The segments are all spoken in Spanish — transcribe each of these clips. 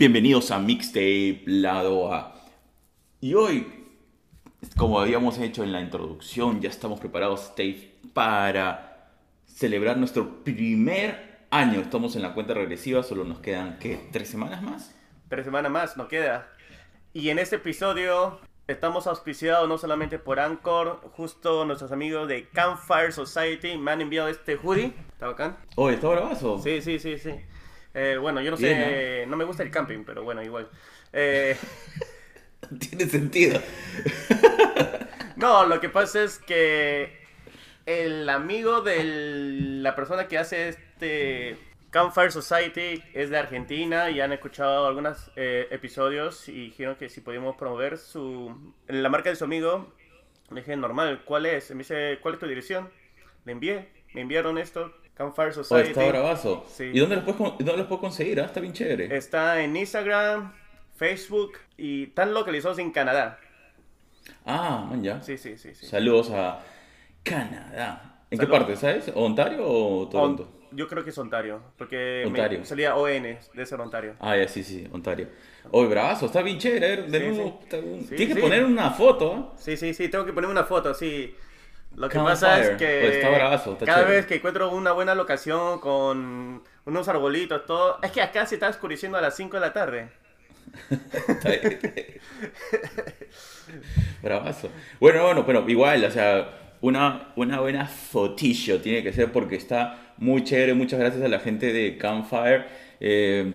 Bienvenidos a Mixtape Lado A. Y hoy, como habíamos hecho en la introducción, ya estamos preparados, para celebrar nuestro primer año. Estamos en la cuenta regresiva, solo nos quedan, ¿qué? ¿Tres semanas más? Tres semanas más, nos queda. Y en este episodio estamos auspiciados no solamente por Anchor, justo nuestros amigos de Campfire Society me han enviado este hoodie. ¿Está bacán? Oh, ¿está bravazo? Sí, sí, sí, sí. Eh, bueno, yo no Bien, sé, no me gusta el camping, pero bueno, igual. Eh, Tiene sentido. no, lo que pasa es que el amigo de la persona que hace este Campfire Society es de Argentina y han escuchado algunos eh, episodios y dijeron que si podíamos promover su la marca de su amigo. Le dije, normal, ¿cuál es? Me dice, ¿cuál es tu dirección? Le envié, me enviaron esto, Campfire Oh, Society. está bravazo. Sí. ¿Y dónde los puedes, dónde los puedo conseguir? Ah, está bien chévere. Está en Instagram, Facebook y están localizados en Canadá. Ah, man, ya. Sí, sí, sí. sí. Saludos a Canadá. ¿En qué parte, sabes? ¿Ontario o Toronto? On- yo creo que es Ontario, porque Ontario. me salía ON de ser Ontario. Ah, ya, sí, sí, Ontario. Oye, bravazo, está bien chévere. a ver, de Sí, nuevo, sí. está un- Sí, Tienes que poner una foto, ¿ah? Sí, sí, sí, tengo que poner una foto, sí. Lo que pasa es que Oye, está bravazo, está cada chévere. vez que encuentro una buena locación con unos arbolitos, todo... Es que acá se está oscureciendo a las 5 de la tarde. Bravazo. Bueno, bueno, pero igual, o sea, una, una buena fotillo tiene que ser porque está muy chévere. Muchas gracias a la gente de Campfire. Eh,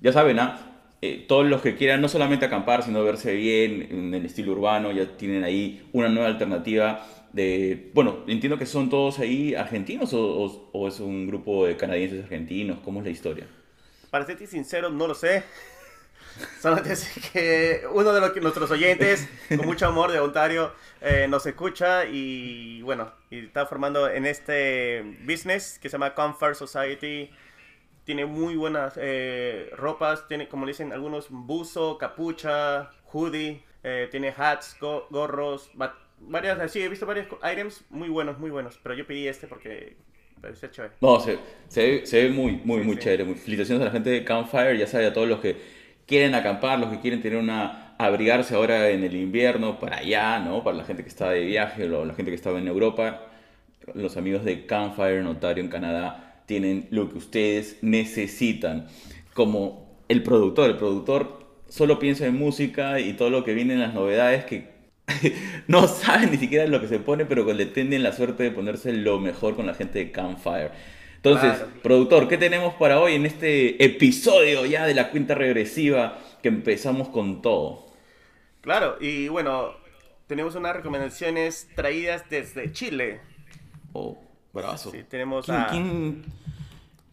ya saben, ¿ah? Eh, todos los que quieran no solamente acampar, sino verse bien en el estilo urbano, ya tienen ahí una nueva alternativa de... Bueno, entiendo que son todos ahí argentinos o, o- o es un grupo de canadienses argentinos. ¿Cómo es la historia? Para serte sincero, no lo sé. Solamente sé que uno de los nuestros oyentes, con mucho amor de Ontario, eh, nos escucha y bueno, y está formando en este business que se llama Comfort Society. Tiene muy buenas eh, ropas, tiene, como dicen algunos, buzo, capucha, hoodie, eh, tiene hats, go- gorros, varias, así, he visto varios items muy buenos, muy buenos, pero yo pedí este porque parecía chévere. No, se, se, ve, se ve muy, muy, Sí, muy sí. chévere. Muy- Felicitaciones a la gente de Campfire, ya sabe, a todos los que quieren acampar, los que quieren tener una, abrigarse ahora en el invierno, para allá, ¿no? Para la gente que está de viaje, o la gente que estaba en Europa. Los amigos de Campfire en Ontario, en Canadá, tienen lo que ustedes necesitan. Como el productor, el productor solo piensa en música y todo lo que viene en las novedades que no saben ni siquiera lo que se pone, pero le tienen la suerte de ponerse lo mejor con la gente de Campfire. Entonces, Claro. productor, ¿qué tenemos para hoy en este episodio ya de la cuenta regresiva que empezamos con todo? Claro, y bueno, tenemos unas recomendaciones traídas desde Chile. Oh, bravazo. Sí, tenemos ¿Quién, a... quién-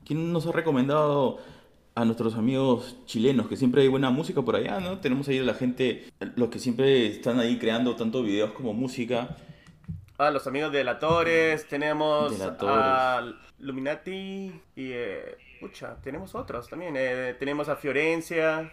quién nos ha recomendado a nuestros amigos chilenos? Que siempre hay buena música por allá, ¿no? Tenemos ahí a la gente, los que siempre están ahí creando tanto videos como música. a los amigos de La Torres, tenemos De La Torres. a Luminati y... Eh, pucha, tenemos otros también. eh, tenemos a Fiorencia.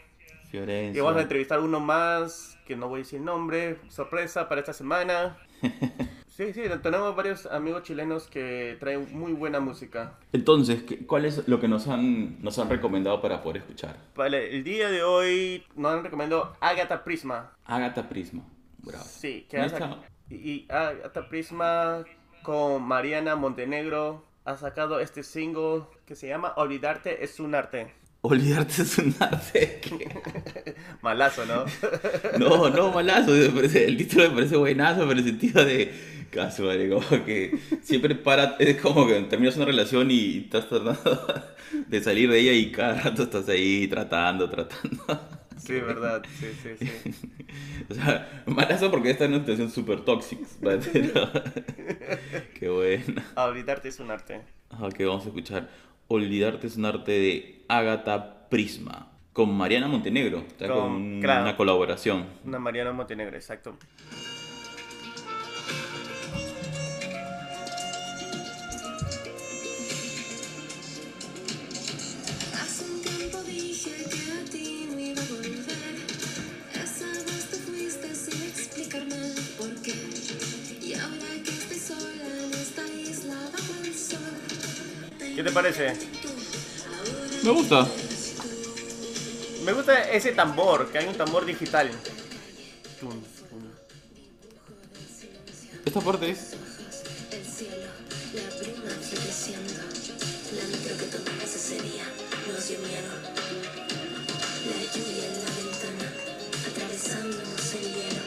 Fiorencia. Y vamos a entrevistar uno más, que no voy a decir el nombre, sorpresa para esta semana. Sí, sí, tenemos varios amigos chilenos que traen muy buena música. Entonces, ¿qué- ¿cuál es lo que nos han, nos han recomendado para poder escuchar? Vale, el día de hoy nos han recomendado Agatha Prisma. Agatha Prisma. Bravo. Sí, que ¿Y ha esta? sac- y, Agatha Prisma con Mariana Montenegro ha sacado este single que se llama Olvidarte es un arte. Olvidarte es un arte. Malazo, ¿no? No, no, malazo. el título me parece buenazo, pero en el sentido de. Caso, vale, como que siempre para. Es como que terminas una relación y estás tratando de salir de ella y cada rato estás ahí tratando, tratando. Sí, verdad, sí, sí, sí. O sea, malazo porque está en una situación súper tóxica. Qué bueno. Olvidarte es un arte. Ok, vamos a escuchar Olvidarte es un arte de Agatha Prisma con Mariana Montenegro. Está Con- con claro. una colaboración. Una Mariana Montenegro, exacto. ¿Qué te parece? Me gusta. Me gusta ese tambor, que hay un tambor digital. Esta parte es. El cielo, la bruma floreciendo. La micro que tomamos ese día nos dio miedo. La lluvia en la ventana, atravesándonos el hielo.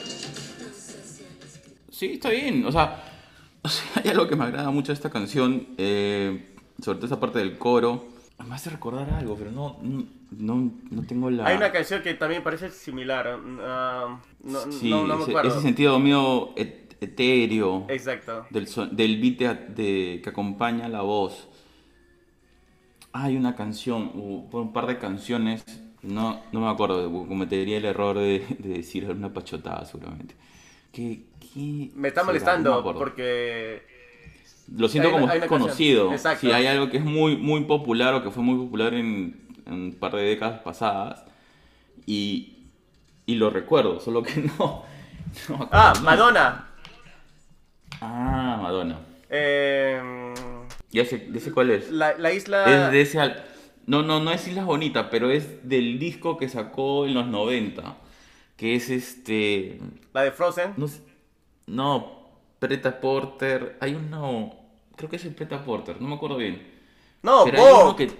No sé si han escrito. Sí, está bien. O sea, o sea, hay algo que me agrada mucho de esta canción. eh, sobre todo esa parte del coro. Me hace recordar algo, pero no, no, no tengo la. Hay una canción que también parece similar. ah, no, Sí, no, no me acuerdo. ese sentido mío et- etéreo. Exacto. del, del beat de- de- que acompaña la voz. Hay una canción, u- un par de canciones, no, no me acuerdo, cometería el error de, de decir una pachotada seguramente. ¿Qué, qué Me está molestando porque Lo siento hay como hay conocido. exacto. Si hay algo que es muy, muy popular o que fue muy popular en, en un par de décadas pasadas y, y lo recuerdo, solo que no. Ah. Madonna. Ah, Madonna. Eh, Ya sé, ya sé cuál es. la, la isla. Es de ese al- No, no, no es Islas Bonitas, pero es del disco que sacó en los 90. Que es este. La de Frozen. No sé. No, Preta Porter. Hay uno. Creo que es el Preta Porter, no me acuerdo bien. No, pero hay uno Vogue. que.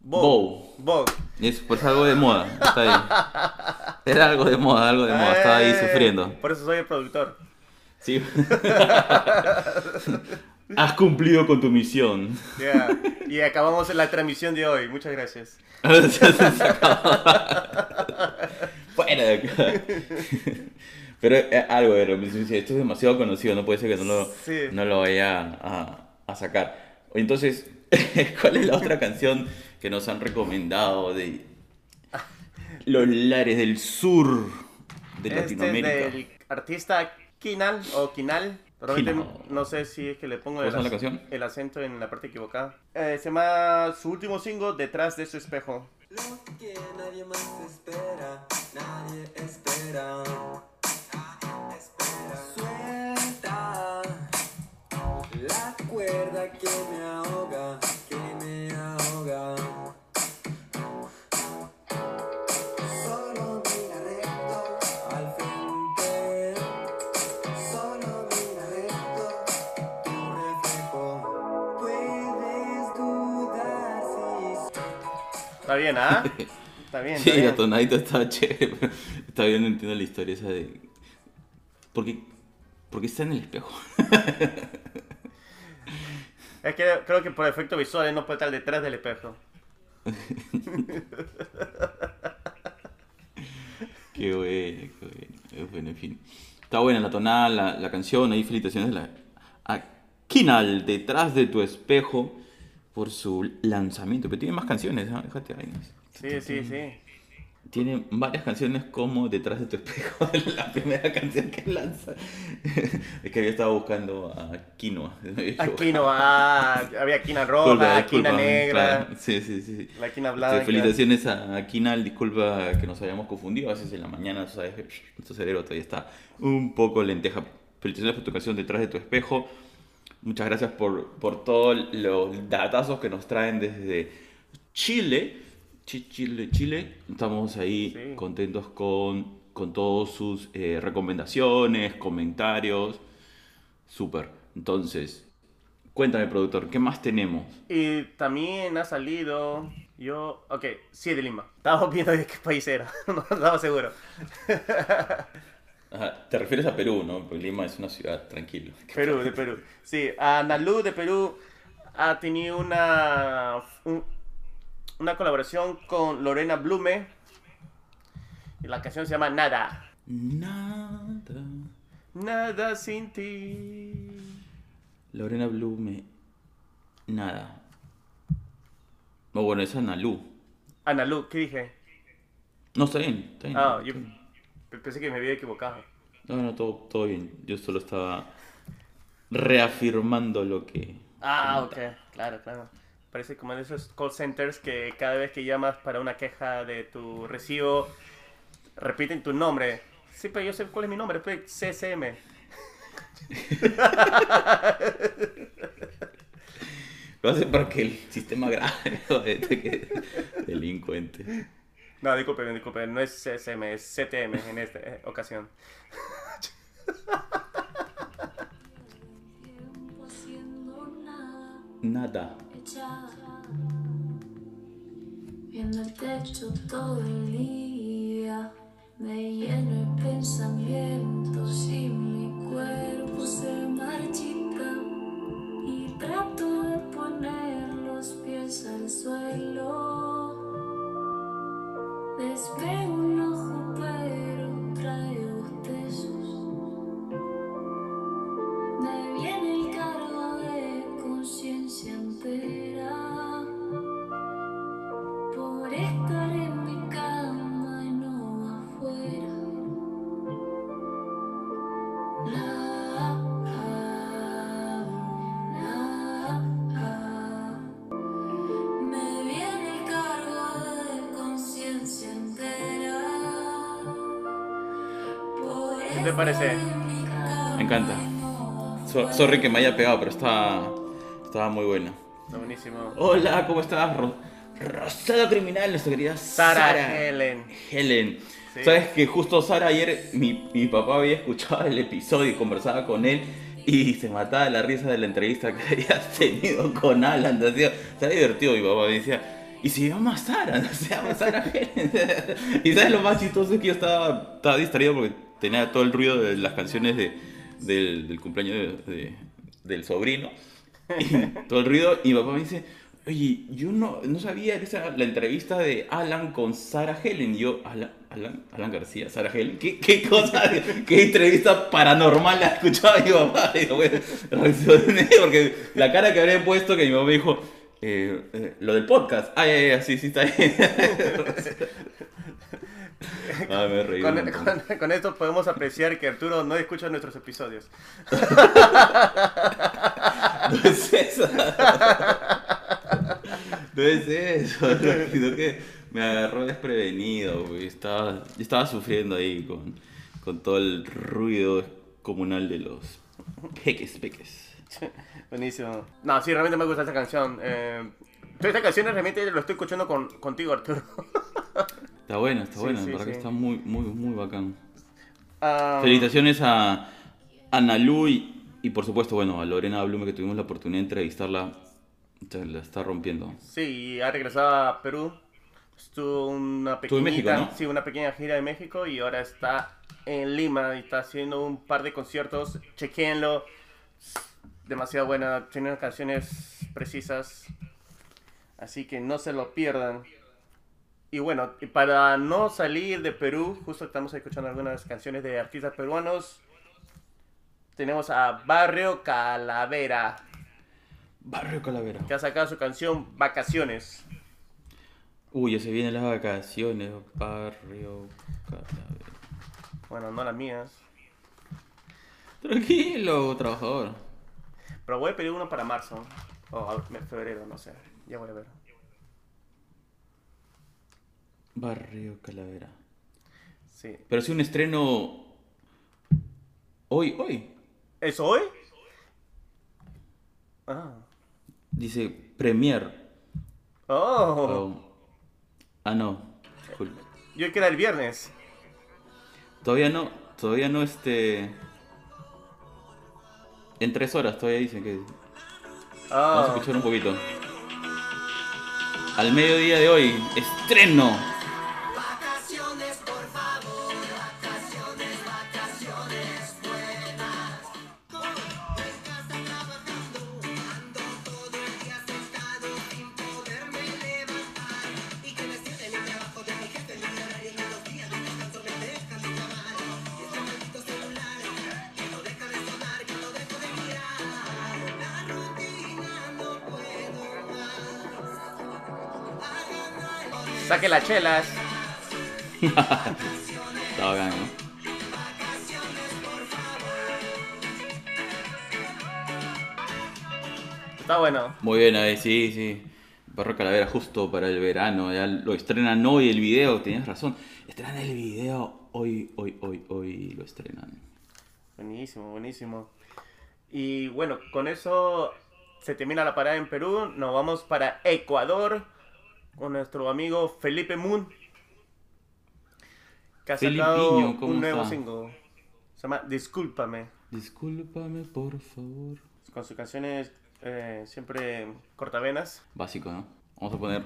Vogue. Vogue. Es pues algo de moda. Está ahí. Era algo de moda, algo de moda. Estaba ahí Eh, sufriendo. Por eso soy el productor. Sí. Has cumplido con tu misión. Ya. Y acabamos la transmisión de hoy. Muchas gracias. Fuera de acá. Pero eh, algo de esto es demasiado conocido, no puede ser que no lo, Sí. no lo vaya a, a sacar. Entonces, ¿cuál es la otra canción que nos han recomendado de los lares del sur de Este Latinoamérica? del artista Kinal o Kinal. Realmente no sé si es que le pongo ¿Cómo el, ac- canción? el acento en la parte equivocada. Eh, se llama su último single, Detrás de su espejo. Lo que nadie más espera, nadie espera. La cuerda que me ahoga, que me ahoga. Solo mira recto al frente, solo mira recto tu reflejo. Puedes dudar si Está bien, ¿ah? Está bien. Sí, está bien. la tonadita está chévere. pero Está bien, no entiendo la historia esa de... ¿Por qué, por qué está en el espejo? Es que creo que por efecto visual él no puede estar detrás del espejo. Qué bueno, qué bueno. Eh, Bueno, en fin. Está buena la tonada, la, la canción, ahí felicitaciones a, la, a Kinal, detrás de tu espejo, por su lanzamiento. Pero tiene más canciones, ¿ah? déjate ahí. Sí, sí, sí. Tiene varias canciones como Detrás de tu espejo, la primera canción que lanza. es que había estado buscando a Quinoa. Aquí no va. Había quina Disculpa, roja, quina negra, claro. Sí, sí, sí. la quina blanca. felicitaciones a Kinal, disculpa que nos hayamos confundido, a veces en la mañana, sabes, nuestro cerebro todavía está un poco lenteja. Felicitaciones por tu canción Detrás de tu espejo. Muchas gracias por, por todos los datazos que nos traen desde Chile. Chi- Chile, Chile. Estamos ahí Sí. contentos con, con todas sus eh, recomendaciones, comentarios. Súper. Entonces, cuéntame, productor, ¿qué más tenemos? Y también ha salido. Yo. Ok, sí, de Lima. Estábamos viendo de qué país era. no estaba seguro. Ajá, te refieres a Perú, ¿no? Porque Lima es una ciudad tranquila. Perú, de Perú. Sí, Analu de Perú ha tenido una, un- una colaboración con Lorena Blume. Y la canción se llama Nada. Nada. Nada sin ti. Lorena Blume. Nada. No, bueno, es Analu. Analu, ¿qué dije? No, está bien, está bien. Ah, está yo bien. pensé que me había equivocado. No, no, todo, todo bien. Yo solo estaba reafirmando lo que. Ah, ok, comentaba. claro, claro. Parece como en esos call centers que cada vez que llamas para una queja de tu recibo, repiten tu nombre. Sí, pero yo sé cuál es mi nombre, pues CCM. Lo hace para que el sistema grabe, joder, que delincuente. No, disculpe, disculpe, no es CSM, es CTM en esta eh, ocasión. Nada, Viendo el techo todo el día. Me lleno de pensamientos y mi cuerpo se marchita. Y trato de poner los pies al suelo. Despego un ojo, pero te parece? Me encanta. So- sorry que me haya pegado, pero estaba, estaba muy buena. Está buenísimo. Hola, ¿cómo estás? Ro- Rosado Criminal, nuestra querida Sara, Sara. Helen. Helen. Sí. Sabes que justo Sara ayer, mi, mi papá había escuchado el episodio y conversaba con él y se mataba de la risa de la entrevista que habías tenido con Alan. Decía, está divertido mi papá. Me decía, y se llama Sara, no se llama Sara Helen. y sabes lo más chistoso es que yo estaba, estaba distraído porque tenía todo el ruido de las canciones de, del, del cumpleaños de- de- del sobrino. Y todo el ruido y mi papá me dice, oye, yo no, no sabía que esa era la entrevista de Alan con Sara Helen. Y yo, Alan, Alan, Alan García, Sara Helen, ¿qué, qué cosa, qué entrevista paranormal ha escuchado mi papá? Digo, bueno, porque la cara que habría puesto que mi papá me dijo, eh, eh, lo del podcast. Ah, ya, ya, sí, sí, está bien. Ah, me reí. Con, esto podemos apreciar que Arturo no escucha nuestros episodios. No es eso. No es eso, sino que me agarró desprevenido, güey. Estaba, yo estaba sufriendo ahí con, con todo el ruido comunal de los peques, peques. Buenísimo. No, sí, realmente me gusta esta canción. Eh, esta canción realmente lo estoy escuchando con, contigo, Arturo. Está bueno, está Sí, bueno, sí, la verdad que está muy, muy, muy bacán. Ah, Felicitaciones a Analu y, y por supuesto, bueno, a Lorena Blume que tuvimos la oportunidad de entrevistarla. Se la está rompiendo. Sí, ha regresado a Perú. Estuvo una pequeñita, México, ¿no? sí, una pequeña gira de México y ahora está en Lima y está haciendo un par de conciertos. Chequenlo. Demasiado buena, tiene unas canciones precisas. Así que no se lo pierdan. Y bueno, y para no salir de Perú, justo estamos escuchando algunas canciones de artistas peruanos. Tenemos a Barrio Calavera, Barrio Calavera. que ha sacado su canción Vacaciones. Uy, ya se vienen las vacaciones, Barrio Calavera. Bueno, no las mías. Tranquilo, trabajador. Pero voy a pedir uno para marzo. O febrero, no sé. Ya voy a ver. Barrio Calavera. Sí. Pero sí un estreno hoy, hoy. ¿Es hoy? Ah. Dice Premier. Oh. Oh. Ah, no. Disculpe. Yo que era el viernes. Todavía no, todavía no este... En tres horas todavía dicen que... Vamos a Ah. escuchar un poquito. Al mediodía de hoy, estreno. Las chelas. Está bacán, ¿no? Está bueno. Muy bien, ahí sí, sí. Barrio Calavera justo para el verano. Ya lo estrenan hoy el video, tenías razón. Estrenan el video hoy, hoy, hoy, hoy lo estrenan. Buenísimo, buenísimo. Y bueno, con eso se termina la parada en Perú. Nos vamos para Ecuador con nuestro amigo Felipe Moon. que ha sacado ¿cómo un nuevo está? single. Se llama Discúlpame. Discúlpame, por favor. Con sus canciones eh, siempre cortavenas. Básico, ¿no? Vamos a poner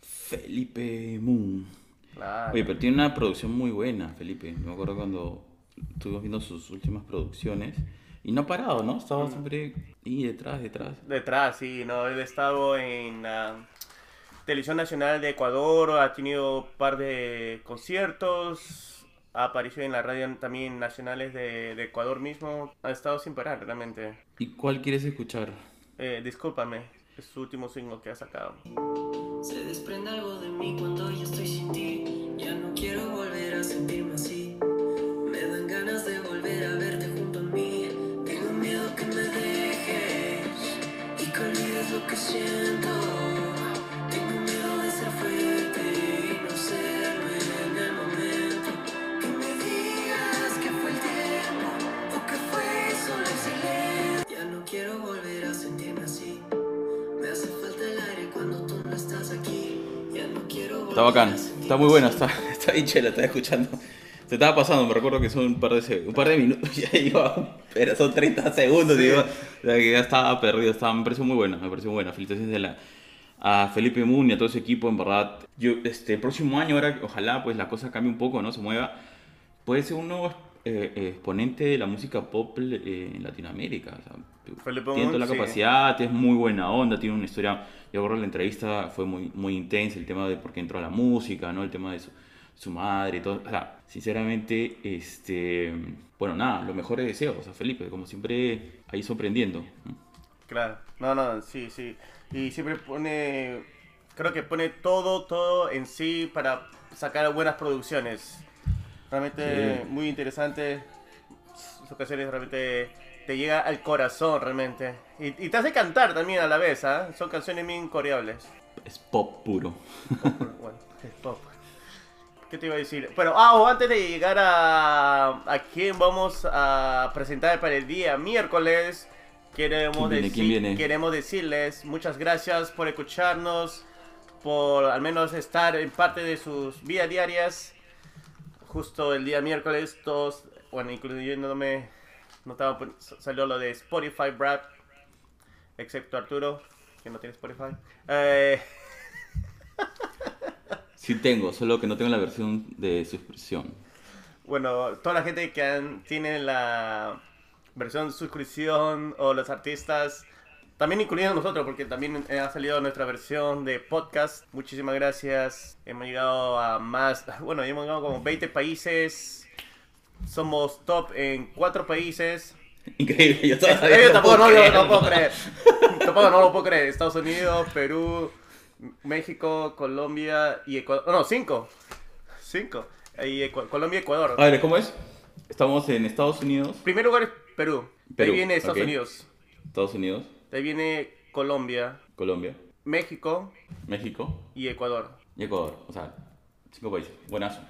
Felipe Moon. Claro. Oye, pero tiene una producción muy buena, Felipe. Me acuerdo cuando estuvimos viendo sus últimas producciones. Y no ha parado, ¿no? Estaba siempre ahí detrás, detrás. Detrás, sí, no, él ha estado en Televisión Nacional de Ecuador, ha tenido un par de conciertos, ha aparecido en la radio también nacionales de, de Ecuador mismo, ha estado sin parar realmente. ¿Y cuál quieres escuchar? Eh, discúlpame, es su último single que ha sacado. Se desprende algo de mí cuando yo estoy sin ti. Ya no quiero volver a sentirme así. Me dan ganas de volver a verte junto a mí. Tengo miedo que me dejes y que olvides lo que siento. Está bacán, está muy bueno, está, está bien chela, estaba escuchando. Se estaba pasando, me recuerdo que son un par de, un par de minutos, ya iba, pero son 30 segundos, Sí. digo, o sea, que ya estaba perdido, estaba, me pareció muy buena, me pareció buena. Felicitaciones de la, a Felipe Moon y a todo ese equipo, en verdad. Yo, este, el próximo año, ahora, ojalá pues la cosa cambie un poco, ¿no? Se mueva. Puede ser un nuevo eh, eh, exponente de la música pop eh, en Latinoamérica. o sea, tiene toda la sí. capacidad, es muy buena onda, tiene una historia. Yo recuerdo la entrevista fue muy, muy intensa, el tema de por qué entró a la música, ¿no? El tema de su, su madre y todo. O sea, sinceramente, este. Bueno, nada, los mejores deseos a Felipe, como siempre, ahí sorprendiendo. Claro, no, no, sí, sí. Y siempre pone, creo que pone todo, todo en sí para sacar buenas producciones. Realmente Sí. muy interesante. Sus canciones realmente te llega al corazón, realmente. Y, y te hace cantar también a la vez, ¿ah? Son canciones bien coreables. Es pop puro. bueno, es pop. ¿Qué te iba a decir? Pero, ah, o antes de llegar a, a quién vamos a presentar para el día miércoles, queremos, ¿Quién viene? decir- ¿Quién viene? queremos decirles muchas gracias por escucharnos, por al menos estar en parte de sus vidas diarias. Justo el día miércoles, todos, bueno, incluyéndome, no estaba, pon- salió lo de Spotify Rap, excepto Arturo, que no tiene Spotify. Eh, Sí tengo, solo que no tengo la versión de suscripción. Bueno, toda la gente que han- tiene la versión suscripción o los artistas, también incluyendo nosotros, porque también ha salido nuestra versión de podcast. Muchísimas gracias. Hemos llegado a más, bueno, hemos llegado como 20 países. Somos top en 4 países. Increíble, yo todavía Eh, no tampoco puedo no, no, creerlo. no puedo creer. Tampoco no lo puedo creer. Estados Unidos, Perú, México, Colombia y Ecuador. No, 5. 5. Y Ecu- Colombia y Ecuador. A ver, ¿cómo es? Estamos en Estados Unidos. Primer lugar es Perú. Perú, ahí viene Estados ok. Unidos. Estados Unidos, De ahí viene Colombia, Colombia, México México y Ecuador. y Ecuador. O sea, cinco países. Buenazo.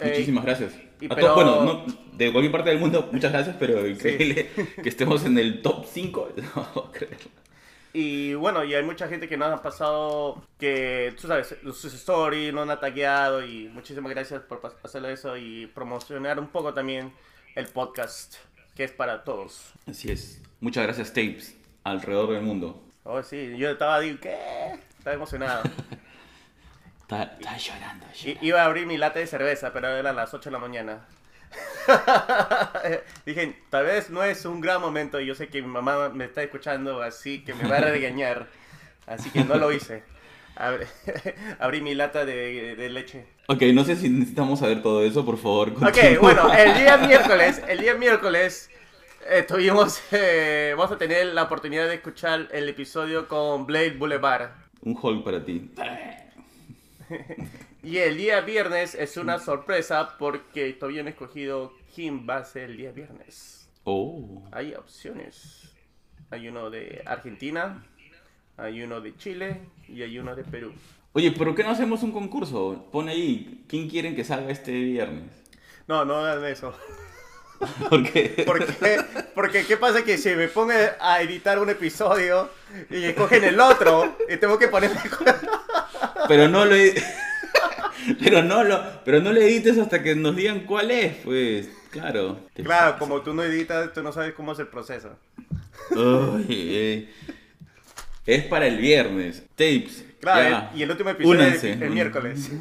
Eh, Muchísimas gracias. y A pero- bueno, no, de cualquier parte del mundo, muchas gracias, pero increíble que estemos en el top 5. No. Y bueno, y hay mucha gente que nos ha pasado que, tú sabes, sus stories nos han tagueado y muchísimas gracias por pas- hacer eso y promocionar un poco también el podcast, que es para todos. Así es. Muchas gracias, Tapes, alrededor del mundo. Oh, sí, yo estaba, digo, ¿qué? Estaba emocionado. Está, está llorando. I- llorando. iba a abrir mi lata de cerveza, pero eran las 8 de la mañana. Dije, tal vez no es un gran momento y yo sé que mi mamá me está escuchando, así que me va a regañar. Así que no lo hice. Abrí, abrí mi lata de, de leche. Ok, no sé si necesitamos saber todo eso, por favor. Ok, continúa. bueno, el día miércoles, el día miércoles eh, tuvimos, eh, vamos a tener la oportunidad de escuchar el episodio con Blade Boulevard. Un hold para ti. Y el día viernes es una sorpresa porque todavía no he escogido quién va a ser el día viernes. Oh. Hay opciones. Hay uno de Argentina, hay uno de Chile y hay uno de Perú. Oye, ¿por qué no hacemos un concurso? Pone ahí, ¿quién quieren que salga este viernes? No, no hagan eso. Porque ¿Por qué? Porque ¿qué pasa que si me pongo a editar un episodio y escogen el otro y tengo que ponerme... Pero no lo. Pero no, lo, pero no le edites hasta que nos digan cuál es, pues. Claro. Claro, como tú no editas, tú no sabes cómo es el proceso. Ay, eh. Es para el viernes. Tapes. Claro, y el último episodio es Únanse. el, el miércoles.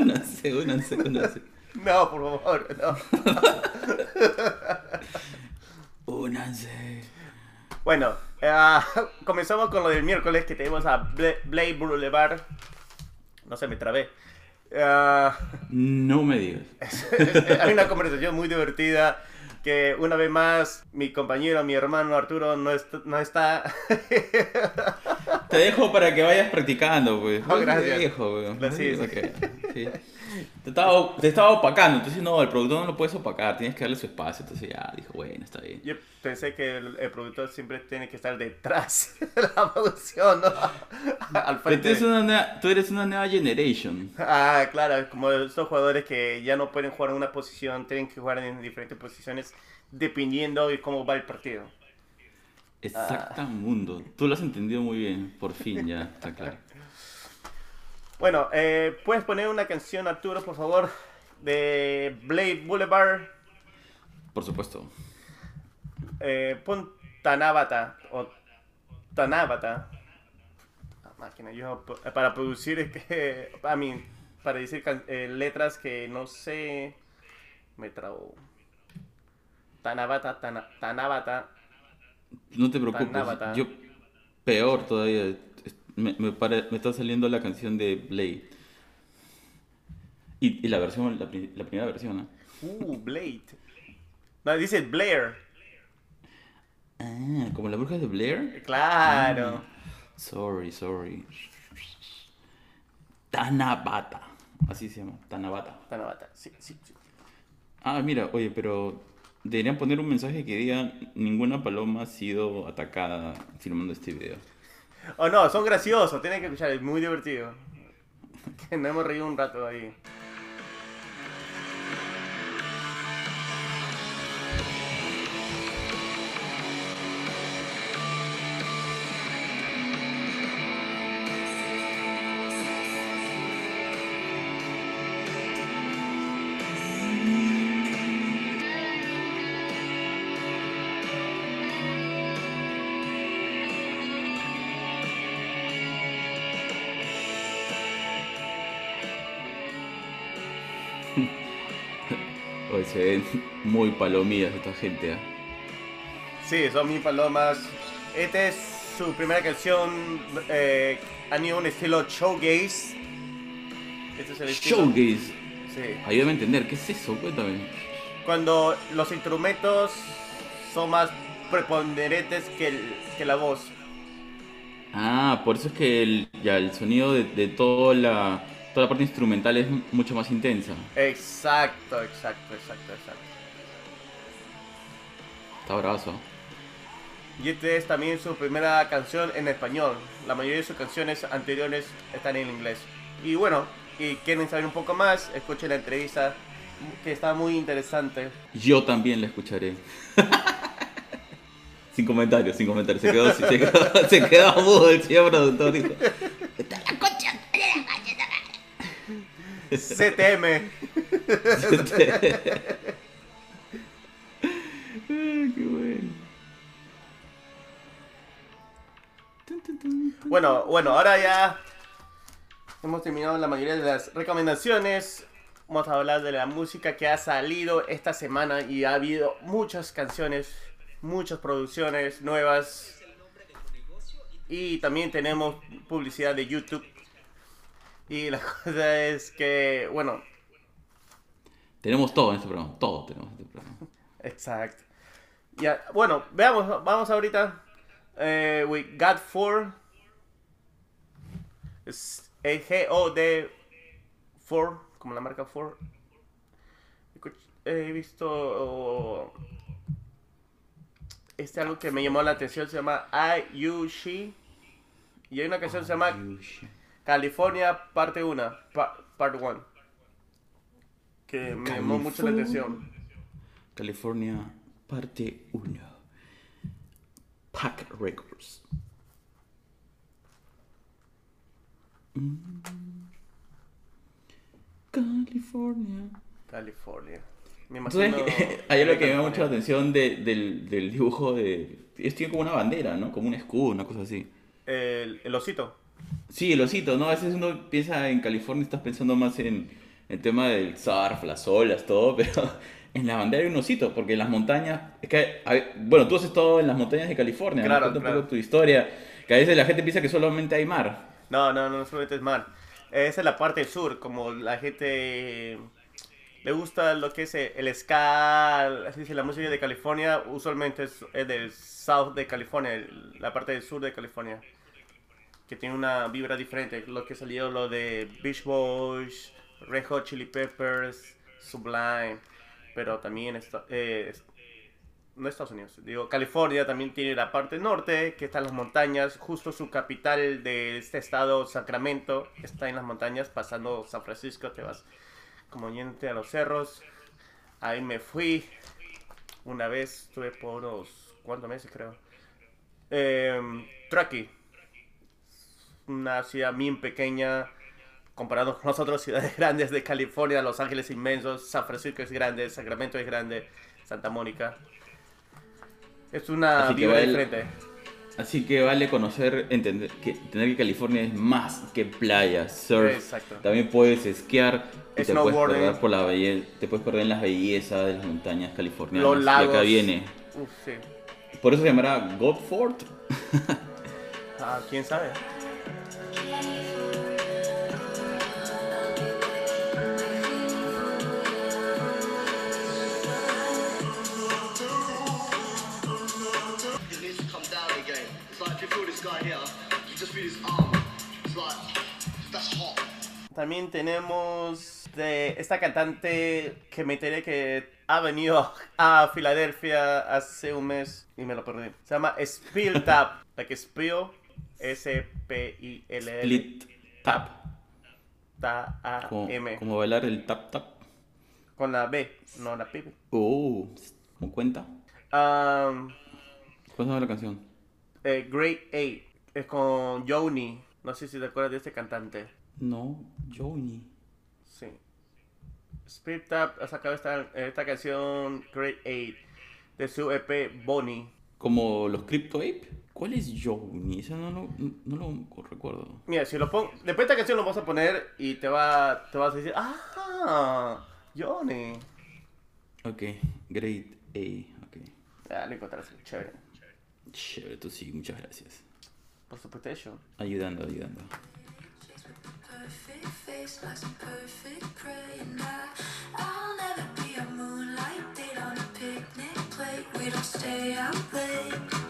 Únanse, únanse, únanse. No, por favor, no. Únanse. Bueno, eh, comenzamos con lo del miércoles que tenemos a Bla- Blade Boulevard. No sé, me trabé. Eh, No me digas. hay una conversación muy divertida que una vez más mi compañero, mi hermano Arturo no, est- no está. Te dejo para que vayas practicando, pues. Oh, gracias. Te dejo, weón. Gracias. Ok, sí. Te estaba, te estaba opacando, entonces no, el productor no lo puedes opacar, tienes que darle su espacio. Entonces ya, dijo, bueno, está bien. Yo pensé que el, el productor siempre tiene que estar detrás de la producción, ¿no? Al Pero tú frente. eres, una nueva, tú eres una nueva generation. Ah, claro, como estos jugadores que ya no pueden jugar en una posición, tienen que jugar en diferentes posiciones dependiendo de cómo va el partido. Exacta mundo. Tú lo has entendido muy bien, por fin ya, está claro. Bueno, eh, ¿puedes poner una canción, Arturo, por favor? De Blade Boulevard. Por supuesto. Eh, pon Tanabata o Tanabata. Ah, máquina, yo p- para producir es que a mí para decir can- eh, letras que no sé me trabo. Tanabata, Tana- Tanabata. No te preocupes. Tanabata. Yo, peor todavía, me, me, pare- me está saliendo la canción de Blade. Y, y la versión, la, pri- la primera versión, ¿no? Uh, Blade. No, dice Blair. Ah, como la bruja de Blair. Claro. Sorry, sorry. Tanabata. Así se llama, Tanabata. Tanabata, sí, sí, sí. Ah, mira, oye, pero deberían poner un mensaje que diga ninguna paloma ha sido atacada filmando este video. Oh no, son graciosos, tienen que escuchar, es muy divertido. Que nos hemos reído un rato ahí. Hoy se ven muy palomillas esta gente, ¿ah? Sí, son mis palomas. Esta es su primera canción. Eh, han ido un estilo showgaze. Este es el estilo. Showgaze. Sí. Ayúdame a entender, ¿qué es eso? Cuéntame. Cuando los instrumentos son más preponderantes que, el- que la voz. Ah, por eso es que el, ya el sonido de, de toda, la, toda la parte instrumental es mucho más intensa. Exacto, exacto, exacto, exacto. Está bravazo. Y esta es también su primera canción en español. La mayoría de sus canciones anteriores están en inglés. Y bueno, y quieren saber un poco más, escuchen la entrevista que está muy interesante. Yo también la escucharé. sin comentarios, sin comentarios. Se quedó, se quedó, se quedó mudo el señor productor. CTM. Ay, qué bueno. Bueno, bueno, ahora ya hemos terminado la mayoría de las recomendaciones. Vamos a hablar de la música que ha salido esta semana y ha habido muchas canciones, muchas producciones nuevas. Y también tenemos publicidad de YouTube. Y la cosa es que, bueno, Tenemos todo en este programa, todo tenemos en este programa. exacto. Ya, bueno, veamos, vamos ahorita. Eh, we got four. Es el G-O-D 4, como la marca. Escuch- He visto oh, este algo que me llamó la atención, se llama I, You, She. Y hay una canción que se llama California Parte 1, Part 1. Que me llamó mucho la atención. California, parte 1. Pack Records. Mm. California. California. Me ¿Tú sabes imagino. hay algo que me llama mucho la atención de- del, del dibujo de... Es tiene como una bandera, ¿no? Como un escudo, una cosa así. El, el osito. Sí, el osito, ¿no? A veces uno piensa en California, estás pensando más en el tema del surf, las olas, todo, pero en la bandera hay un osito, porque en las montañas, es que, hay- bueno, tú has estado en las montañas de California, ¿no? Claro, un claro. poco tu historia, que a veces la gente piensa que solamente hay mar. No, no, no, solamente es mar. Esa es la parte sur, como la gente le gusta lo que es el ska, así dice la música de California, usualmente es, del south de California, la parte del sur de California, que tiene una vibra diferente, lo que salió lo de Beach Boys, Red Hot Chili Peppers, Sublime, pero también está, eh, no Estados Unidos, digo, California también tiene la parte norte, que está en las montañas, justo su capital de este estado, Sacramento, está en las montañas, pasando San Francisco, te vas como yéndote a los cerros, ahí me fui, una vez, estuve por unos, ¿cuántos meses creo? Eh, Truckee, una ciudad bien pequeña, comparado con las otras ciudades grandes de California, Los Ángeles inmensos, San Francisco es grande, Sacramento es grande, Santa Mónica. Es una Así que vibra va el- diferente. Así que vale conocer, entender que, tener que California es más que playa, surf. Exacto. También puedes esquiar y te puedes perder por la belle- te puedes perder en las bellezas de las montañas californianas. Los lagos. Y acá viene. Uf, sí. Por eso se llamará Godford. Ah, quién sabe. También tenemos de esta cantante que me enteré que ha venido a Filadelfia hace un mes y me lo perdí. Se llama Spill Tap, like Spill, S-P-I-L-L Split tap. Como, T-A-M. como bailar el tap tap. Con la B, no la P. Oh, ¿cómo cuenta? Um, ¿Cuál es la canción? eh, Great 8 es con Joni. No sé si te acuerdas de este cantante. No, Johnny. Sí. Spirit Tap ha sacado esta, esta canción Great 8 de su EP Bonnie. Como los Crypto Ape. ¿Cuál es Johnny? Esa no, lo- no lo recuerdo. Mira, si lo pongo. Después de esta canción lo vamos a poner y te, va, te vas a decir, ¡ah! Johnny. Ok, Great A. Ok. Ya, lo encontraste. Chévere. Chévere, tú sí, muchas gracias. Por supuesto. Ayudando, ayudando. Perfect face, like some perfect prey, and I, I'll never be a moonlight date on a picnic plate. We don't stay out late.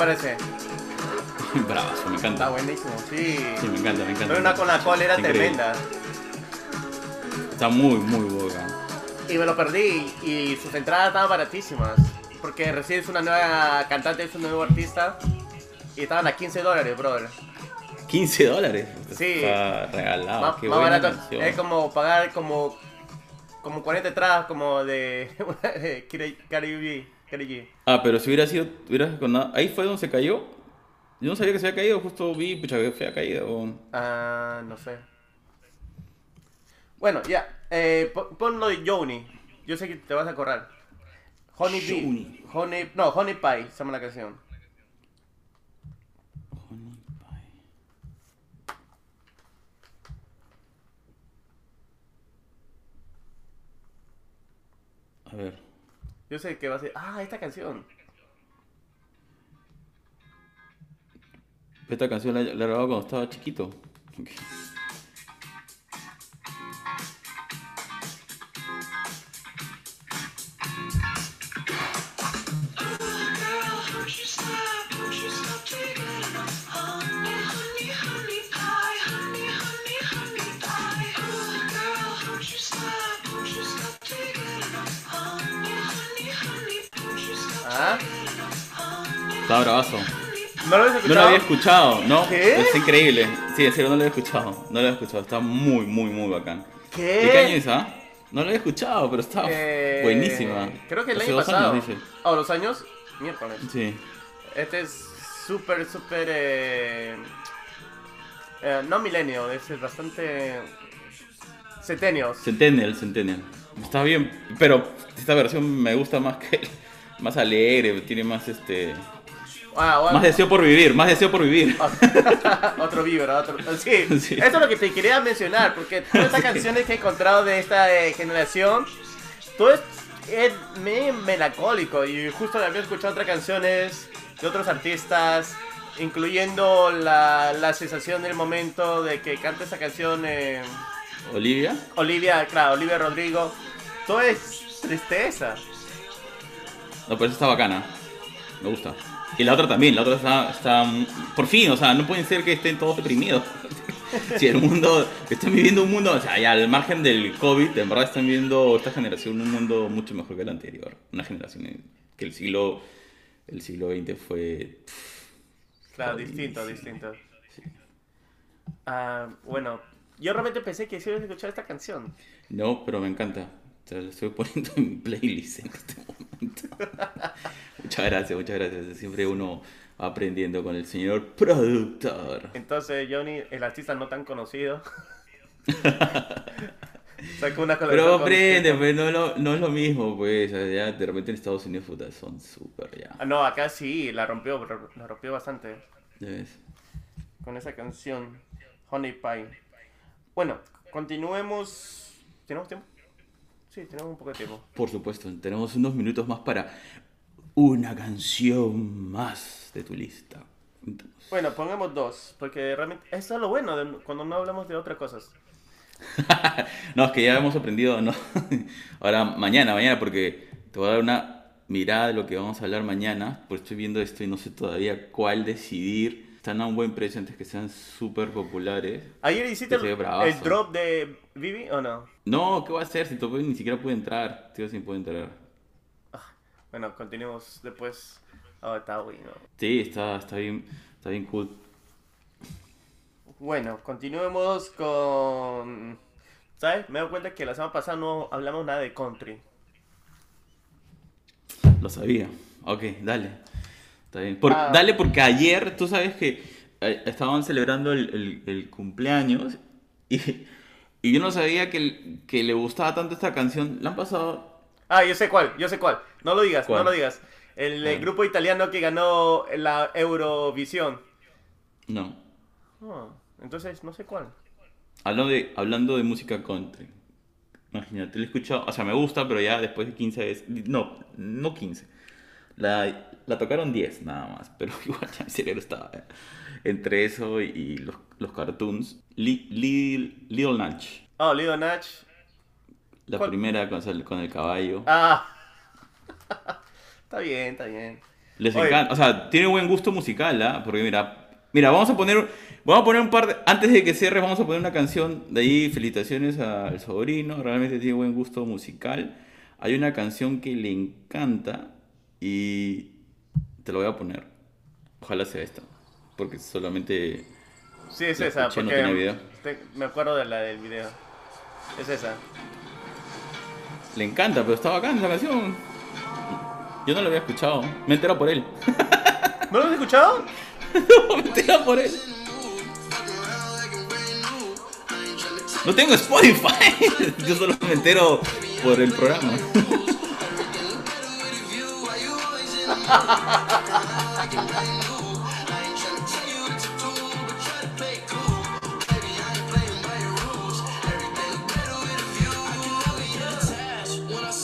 Parece? Bravazo, me Está encanta. buenísimo, sí. Sí, me encanta, me encanta. Pero una con la cola era Increíble. tremenda. Está muy, muy buena. Y me lo perdí. Y sus entradas estaban baratísimas. Porque recién es una nueva cantante, es un nuevo artista. Y estaban a 15 dólares, brother. 15 dólares. Sí. Está regalado. más Qué más buena barato. canción. Es como pagar como, como 40 entradas como de Cardi B. Ah, pero si hubiera sido, hubiera con nada- ahí fue donde se cayó. Yo no sabía que se había caído, justo vi, pucha, que fea caída. weón. Ah, no sé. Bueno, ya. Eh, pon, pon lo de Joni. Yo sé que te vas a acordar. Honey. Bee. Honey, no, Honey Pie se llama la canción. Honey pie. A ver. Yo sé que va a ser. Ah, esta canción. Esta canción la, la he grabado cuando estaba chiquito. Está bravazo. ¿No lo habías No lo había escuchado, ¿no? ¿Qué? Es increíble. Sí, en serio, no lo había escuchado. No lo había escuchado. Está muy, muy, muy bacán. ¿Qué? ¿De qué año es, ah? No lo había escuchado, pero está Eh, buenísima. Creo que el Hace año pasado. años, dice. ¿O los años? Miércoles. Sí. Este es súper, súper... Eh, eh, no milenio, es bastante... Centenios. Centennial, Centennial. Está bien, pero esta versión me gusta más que más alegre, tiene más este Ah, bueno. más deseo por vivir, más deseo por vivir. otro vibra, otro. Sí, Sí. esto es lo que te quería mencionar, porque todas estas canciones que he encontrado de esta eh, generación, todo es, es medio melancólico. Y justo había escuchado otras canciones de otros artistas, incluyendo la, la sensación del momento de que canta esta canción eh, Olivia. Olivia, claro, Olivia Rodrigo. Todo es tristeza. No, pero esa está bacana. Me gusta. Y la otra también, la otra está, está por fin, o sea, no pueden ser que estén todos deprimidos. si el mundo, están viviendo un mundo, o sea, ya al margen del COVID, en verdad están viviendo esta generación un mundo mucho mejor que el anterior. Una generación en- que el siglo, el siglo XX fue... Claro, distinto, distinto. Ah, bueno, yo realmente pensé que ibas a escuchar esta canción. No, pero me encanta. Sea, lo estoy poniendo en mi playlist en este momento. muchas gracias, muchas gracias. Siempre uno va aprendiendo con el señor productor. Entonces, Johnny, el artista no tan conocido, sacó una colección Pero aprende, distintos- pues no, es lo- no es lo mismo, pues. ya de repente en Estados Unidos puta, son súper ya. Ah, no, acá sí, la rompió, la rompió bastante con esa canción, Honey Pie. Bueno, continuemos. ¿Tenemos tiempo? Sí, tenemos un poco de tiempo. Por supuesto, tenemos unos minutos más para una canción más de tu lista. Bueno, pongamos dos, porque realmente eso es lo bueno de cuando no hablamos de otras cosas. No, es que ya hemos aprendido, ¿no? Ahora, mañana, mañana, porque te voy a dar una mirada de lo que vamos a hablar mañana, pues estoy viendo esto y no sé todavía cuál decidir. Están a un buen precio antes que sean súper populares. ¿Ayer hiciste el, drop de Vivi o no? No, ¿qué va a hacer? Si Topo ni siquiera puede entrar. Tío, sin puede entrar. Bueno, continuemos después. Oh, está bueno. Sí, está, está bien, está bien cool. Bueno, continuemos con... ¿Sabes? Me doy cuenta que la semana pasada no hablamos nada de country. Lo sabía. Ok, dale. Está bien. Por- Ah. Dale porque ayer, tú sabes que eh, estaban celebrando el, el- el cumpleaños y, y yo no sabía que, que le gustaba tanto esta canción. La han pasado... Ah, yo sé cuál, yo sé cuál. No lo digas, ¿Cuál? no lo digas. El Ah. grupo italiano que ganó la Eurovisión. No. Ah, entonces, no sé cuál. Hablando de, hablando de música country. Imagínate, lo he escuchado, o sea, me gusta, pero ya después de 15 veces, no, no 15. La, la tocaron 10 nada más, pero igual ya mi cerebro estaba eh, entre eso y los, los cartoons. Li- Li- Little Natch, Oh, Leo Natch. la ¿Cuál? primera con, el- con el caballo. Ah. está bien, está bien. Les Oye. encanta, o sea, tiene buen gusto musical, ¿ah? Porque mira, mira, vamos a poner, vamos a poner un par de, antes de que cierres, vamos a poner una canción de ahí, felicitaciones al sobrino, realmente tiene buen gusto musical. Hay una canción que le encanta y te lo voy a poner. Ojalá sea esta, porque solamente Sí, es esa, escuché, no porque tenía video. te- me acuerdo de la del video. Es esa. le encanta, pero está bacán esa canción. Yo no la había escuchado, me entero por él. ¿No lo has escuchado? me entero por él. No tengo Spotify. Yo solo me entero por el programa.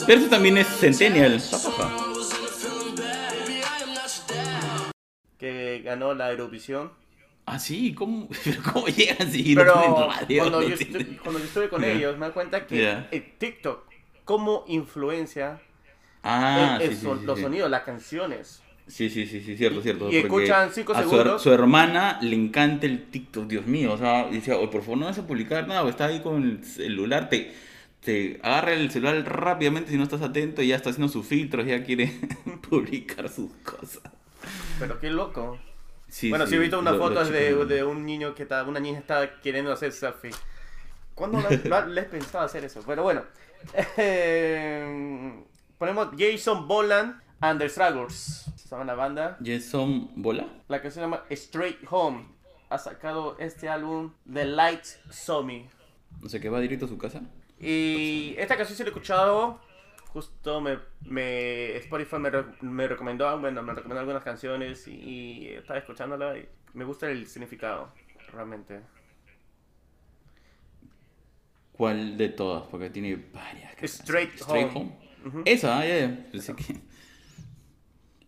Pero eso también es Centennial. Que ganó la Eurovisión. Ah, sí, ¿cómo, ¿cómo llegan si Pero no radio? cuando, No yo cuando estuve con ellos, me di cuenta que TikTok, como influencia Ah, el- el sí, sí, son- sí, los sonidos, las canciones. Sí, sí, sí, sí, cierto, cierto. y escuchan cinco a su, segundos. su hermana le encanta el TikTok, Dios mío. O sea, decía, "Oye, por favor, no vas a publicar nada, o está ahí con el celular, te, te agarra el celular rápidamente si no estás atento y ya está haciendo sus filtros, ya quiere publicar sus cosas. Pero qué loco. Sí, bueno, sí, he visto unas lo- lo fotos de, de un niño que está, una niña está queriendo hacer selfie. ¿Cuándo les pensaba hacer eso? Pero bueno. Eh, ponemos Jason Boland and the Stragglers. Se llama la banda. Jason Bola. La que se llama Straight Home. Ha sacado este álbum The Lights Saw Me. No sé, que va directo a su casa. Y esta canción sí la he escuchado. Justo me, me Spotify me, me recomendó, bueno, me recomendó algunas canciones y, y estaba escuchándola y me gusta el significado, realmente. ¿Cuál de todas? Porque tiene varias. canciones. Straight Home. Ujú. Esa, ah, ya, ya. Pensé que.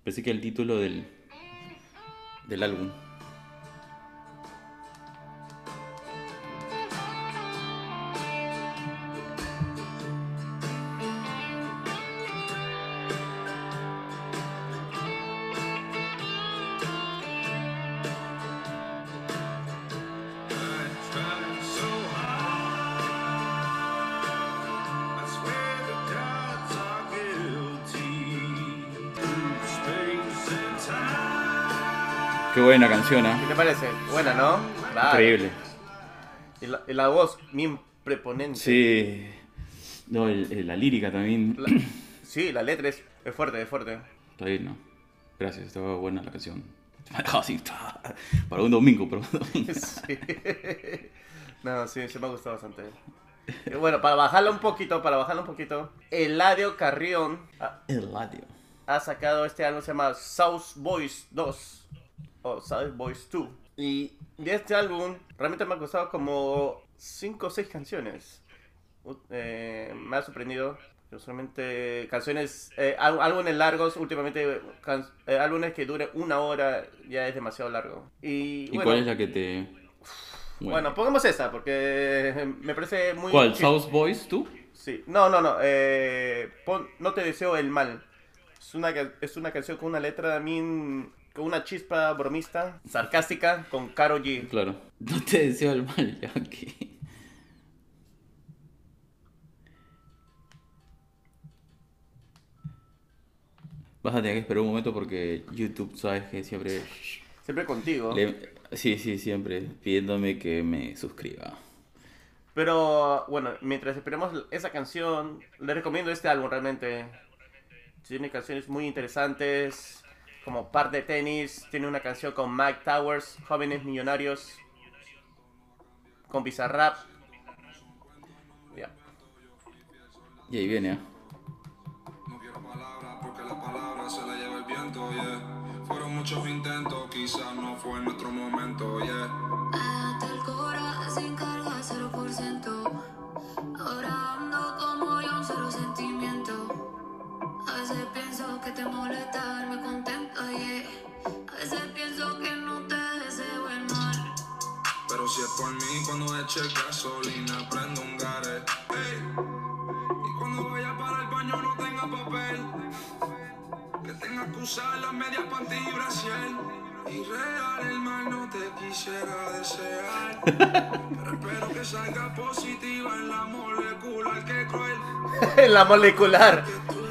Pensé que el título del. del álbum. Qué buena canción, ¿Qué ¿ah? te parece? Buena, ¿no? Claro. Increíble. Y la, y la voz, bien preponente. Sí. No, el- el- la lírica también. La- sí, la letra es, es fuerte, es fuerte. Está bien, ¿no? Gracias, estaba buena la canción. Me ha dejado así, Para un domingo, para un domingo. Sí. No, sí, sí me ha gustado bastante. Y bueno, para bajarla un poquito, para bajarla un poquito, Eladio Carrión ha, El radio. ha sacado este álbum, se llama South Boys 2 o South Boys 2. Y de este álbum realmente me ha costado como 5 o 6 canciones. Eh, me ha sorprendido. Usualmente canciones, eh, ál- álbumes largos, últimamente can- eh, álbumes que duren una hora ya es demasiado largo. Y, ¿Y bueno, cuál es la que te.? bueno, pongamos esa porque me parece muy... ¿Cuál? ¿South Boys tú? Sí, no, no, no. eh, pon No te deseo el mal. Es una, es una canción con una letra también. Con una chispa bromista, sarcástica, con Karol G. Claro. No te deseo el mal, que. Vas a tener que esperar un momento porque YouTube, sabes que siempre. Siempre contigo. le- Sí, sí, siempre pidiéndome que me suscriba. Pero bueno, mientras esperemos esa canción, le recomiendo este álbum realmente. Tiene canciones muy interesantes, como Par de Tenis. Tiene una canción con Mike Towers, Jóvenes Millonarios, con Bizarrap. Ya. Y ahí viene, ¿ah? No quiero palabras porque la palabra se la lleva el viento, yeah. Fueron muchos intentos, quizás no fue nuestro momento, yeah. Hasta el cora sin carga 0%. Ahora veces pienso que te molesta verme contento, yeah. A veces pienso que no te deseo el mal. Pero si es por mí, cuando eche gasolina, prendo un gare. ey. Y cuando vaya para el baño no tenga papel. Que tenga que usar las medias panty y brasier. Y real el mal no te quisiera desear. Pero espero que salga positiva en la molecular que cruel. la molecular.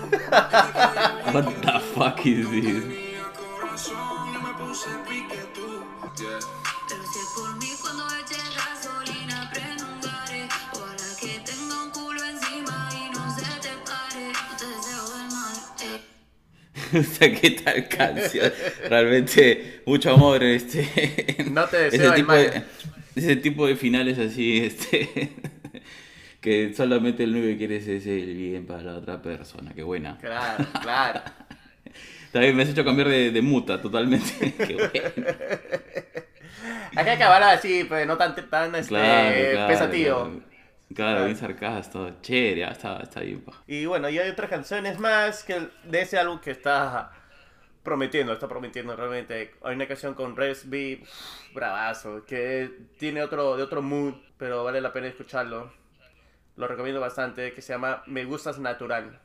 What the fuck is this? O sea, ¿qué tal canción? Realmente, mucho amor, este. No te deseo ese el tipo de, ese tipo de finales así, este. Que solamente el único que quiere es el bien para la otra persona. Qué buena. Claro, claro. También me has hecho cambiar de, de muta totalmente. Qué buena. Hay que acabar así, pues no tan, tan este, Claro, claro. pesativo. Claro, Claro, bien sarcástico, chévere, está, está bien. pa. Y bueno, y hay otras canciones más que de ese álbum que está prometiendo, está prometiendo realmente. Hay una canción con Res B, bravazo, que tiene otro, de otro mood, pero vale la pena escucharlo. Lo recomiendo bastante, que se llama Me Gustas Natural.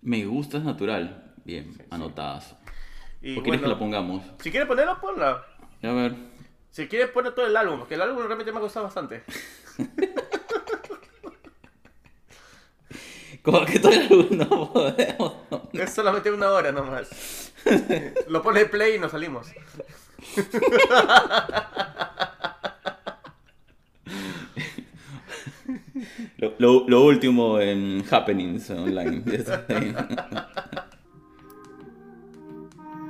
Me gustas natural. Bien, anotadas. Y ¿O quieres que la pongamos? Si quieres ponerlo, ponla. A ver. Si quieres, poner todo el álbum, porque el álbum realmente me ha gustado bastante. Como que todo el no podemos. Es solamente una hora nomás. Lo pone play y nos salimos. Lo, lo- lo último en happenings online. Ya está ahí.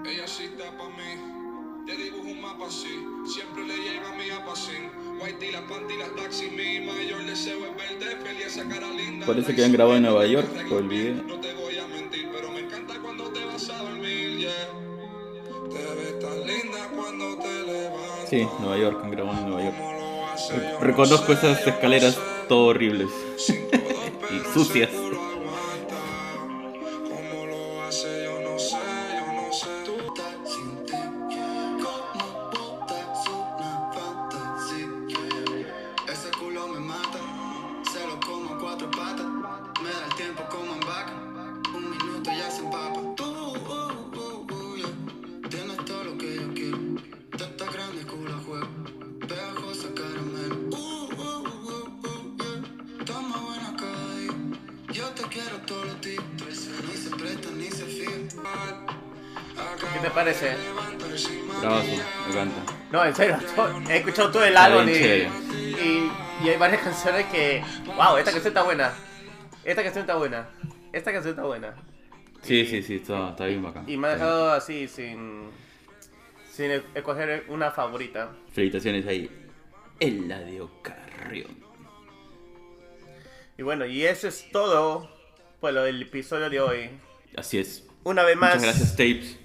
Ella sí está pa' mí, te dibujo un mapa así, siempre le llega a mi apacín. White y las panty, las taxi, mi mayor deseo es verte feliz, esa cara linda. Parece que han grabado en Nueva York video. No te voy a mentir, pero me encanta cuando te vas a dormir, yeah. Te ves tan linda cuando te levantas. Sí, Nueva York, han grabado en Nueva York. Reconozco esas escaleras. Todo horribles. Y sucias. He escuchado todo el álbum y, y, y hay varias canciones que, wow, esta canción está buena, esta canción está buena, esta canción está buena. Sí, sí, sí, está, está bien bacán. Y me ha dejado así sin, sin e- escoger una favorita. Felicitaciones ahí. Eladio Carrión. Y bueno, y eso es todo por lo del episodio de hoy. Así es. Una vez más, Muchas gracias, Tapes.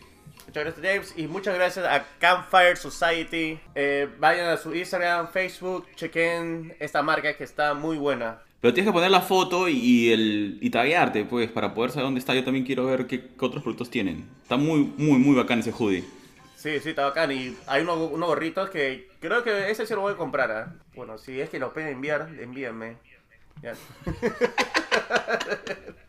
Muchas gracias James y muchas gracias a Campfire Society. Eh, vayan a su Instagram, Facebook, chequen esta marca que está muy buena. Pero tienes que poner la foto y, el, y taguearte, pues, para poder saber dónde está. Yo también quiero ver qué, qué otros productos tienen. Está muy, muy, muy bacán ese hoodie. Sí, sí, está bacán. Y hay unos, unos gorritos que creo que ese sí lo voy a comprar. ¿ah? Bueno, si es que lo pueden enviar, envíenme. Ya.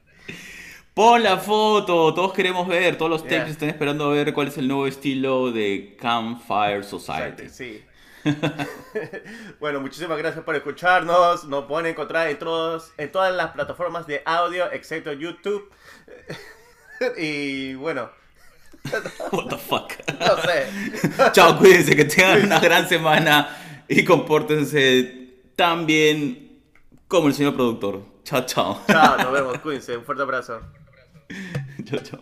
Pon la foto, todos queremos ver, todos los Yeah. tapes están esperando a ver cuál es el nuevo estilo de Campfire Society. Sí. bueno, muchísimas gracias por escucharnos. Nos pueden encontrar en, todos, en todas las plataformas de audio, excepto YouTube. y bueno, What the fuck. no sé. Chao, cuídense, que tengan una gran semana y compórtense tan bien como el señor productor. Chao, chao. Chao, nos vemos. Cuídense. Un fuerte abrazo. 就叫